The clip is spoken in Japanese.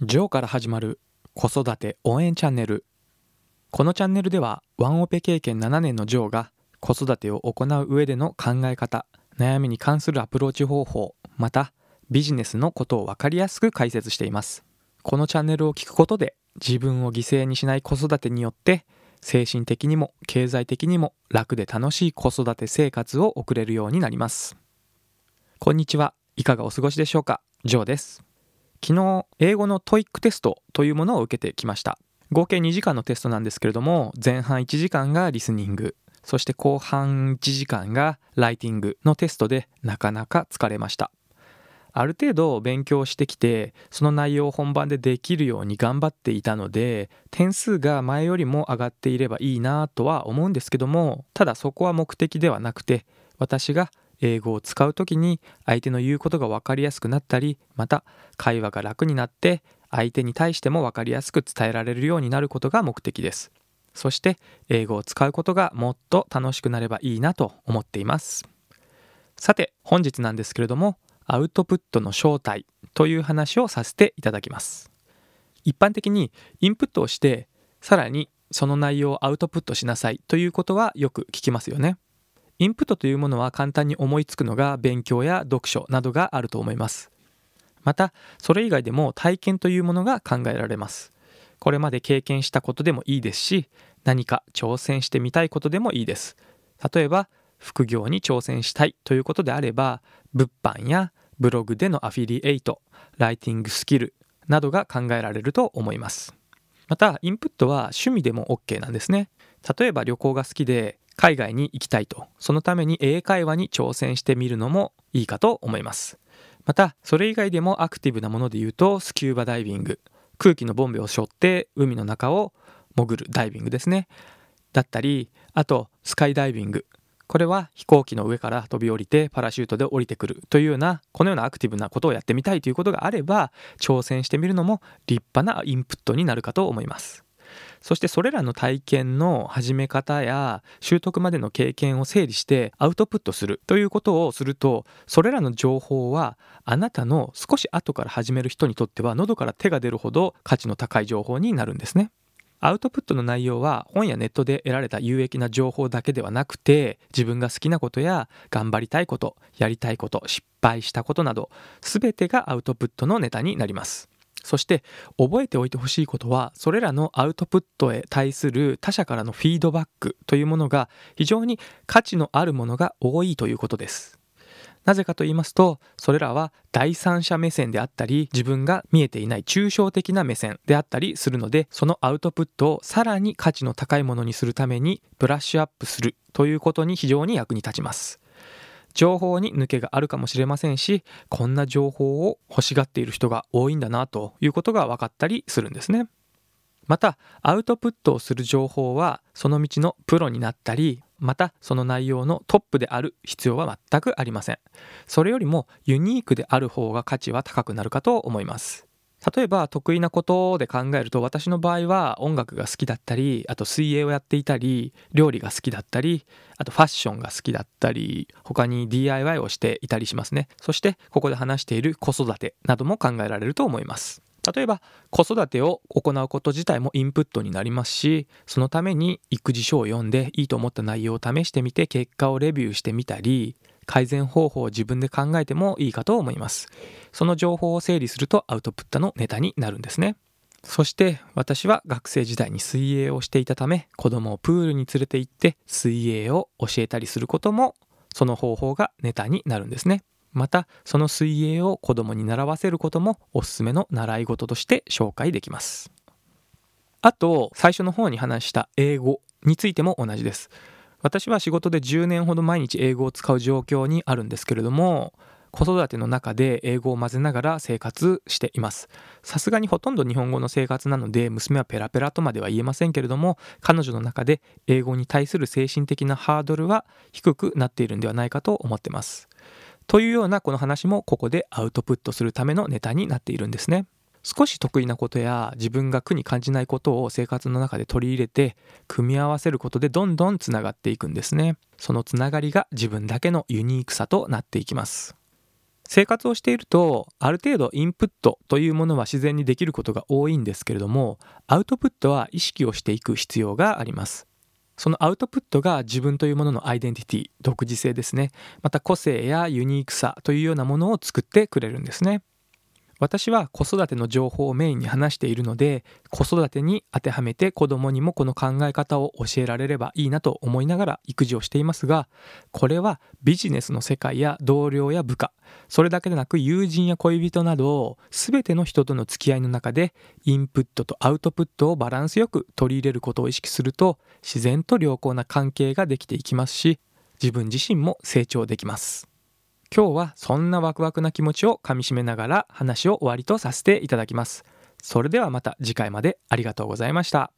ジョーから始まる子育て応援チャンネル。このチャンネルではワンオペ経験7年のジョーが子育てを行う上での考え方悩みに関するアプローチ方法またビジネスのことを分かりやすく解説しています。このチャンネルを聞くことで自分を犠牲にしない子育てによって精神的にも経済的にも楽で楽しい子育て生活を送れるようになります。こんにちは。いかがお過ごしでしょうか。ジョーです。昨日英語の TOEIC テストというものを受けてきました。合計2時間のテストなんですけれども前半1時間がリスニング。そして後半1時間がライティングのテストでなかなか疲れました。ある程度勉強してきてその内容を本番でできるように頑張っていたので点数が前よりも上がっていればいいなとは思うんですけどもただそこは目的ではなくて私が英語を使う時に相手の言うことが分かりやすくなったりまた会話が楽になって相手に対しても分かりやすく伝えられるようになることが目的です。そして英語を使うことがもっと楽しくなればいいなと思っています。さて本日なんですけれどもアウトプットの正体という話をさせていただきます。一般的にインプットをしてさらにその内容をアウトプットしなさいということはよく聞きますよね。インプットというものは簡単に思いつくのが勉強や読書などがあると思います。また、それ以外でも体験というものが考えられます。これまで経験したことでもいいですし、何か挑戦してみたいことでもいいです。例えば、副業に挑戦したいということであれば、物販やブログでのアフィリエイト、ライティングスキルなどが考えられると思います。また、インプットは趣味でも OK なんですね。例えば旅行が好きで海外に行きたいと。そのために英会話に挑戦してみるのもいいかと思います。またそれ以外でもアクティブなもので言うとスキューバダイビング。空気のボンベを背負って海の中を潜るダイビングですね。だったりあとスカイダイビング。これは飛行機の上から飛び降りてパラシュートで降りてくるというようなこのようなアクティブなことをやってみたいということがあれば挑戦してみるのも立派なインプットになるかと思います。そしてそれらの体験の始め方や習得までの経験を整理してアウトプットするということをするとそれらの情報はあなたの少し後から始める人にとっては喉から手が出るほど価値の高い情報になるんですね。アウトプットの内容は本やネットで得られた有益な情報だけではなくて自分が好きなことや頑張りたいことやりたいこと失敗したことなど全てがアウトプットのネタになりますそして覚えておいてほしいことはそれらのアウトプットへ対する他者からのフィードバックというものが非常に価値のあるものが多いということです。なぜかと言いますとそれらは第三者目線であったり自分が見えていない抽象的な目線であったりするのでそのアウトプットをさらに価値の高いものにするためにブラッシュアップするということに非常に役に立ちます。情報に抜けがあるかもしれませんしこんな情報を欲しがっている人が多いんだなということが分かったりするんですね。またアウトプットをする情報はその道のプロになったりまたその内容のトップである必要は全くありませんそれよりもユニークである方が価値は高くなるかと思います例えば得意なことで考えると私の場合は音楽が好きだったりあと水泳をやっていたり料理が好きだったりあとファッションが好きだったり他に DIY をしていたりしますね。そしてここで話している子育てなども考えられると思います。例えば子育てを行うこと自体もインプットになりますしそのために育児書を読んでいいと思った内容を試してみて結果をレビューしてみたり改善方法を自分で考えてもいいかと思います。その情報を整理するとアウトプットのネタになるんですね。そして私は学生時代に水泳をしていたため子供をプールに連れて行って水泳を教えたりすることもその方法がネタになるんですね。またその水泳を子供に習わせることもおすすめの習い事として紹介できます。あと最初の方に話した英語についても同じです。私は仕事で10年ほど毎日英語を使う状況にあるんですけれども子育ての中で英語を混ぜながら生活しています。さすがにほとんど日本語の生活なので娘はペラペラとまでは言えませんけれども彼女の中で英語に対する精神的なハードルは低くなっているんではないかと思ってます。というようなこの話もここでアウトプットするためのネタになっているんですね。少し得意なことや自分が苦に感じないことを生活の中で取り入れて組み合わせることでどんどんつながっていくんですね。そのつながりが自分だけのユニークさとなっていきます。生活をしているとある程度インプットというものは自然にできることが多いんですけれどもアウトプットは意識をしていく必要があります。そのアウトプットが自分というもののアイデンティティ独自性ですね。また個性やユニークさというようなものを作ってくれるんですね。私は子育ての情報をメインに話しているので子育てに当てはめて子供にもこの考え方を教えられればいいなと思いながら育児をしていますがこれはビジネスの世界や同僚や部下それだけでなく友人や恋人など全ての人との付き合いの中でインプットとアウトプットをバランスよく取り入れることを意識すると自然と良好な関係ができていきますし自分自身も成長できます。今日はそんなワクワクな気持ちをかみしめながら話を終わりとさせていただきます。それではまた次回までありがとうございました。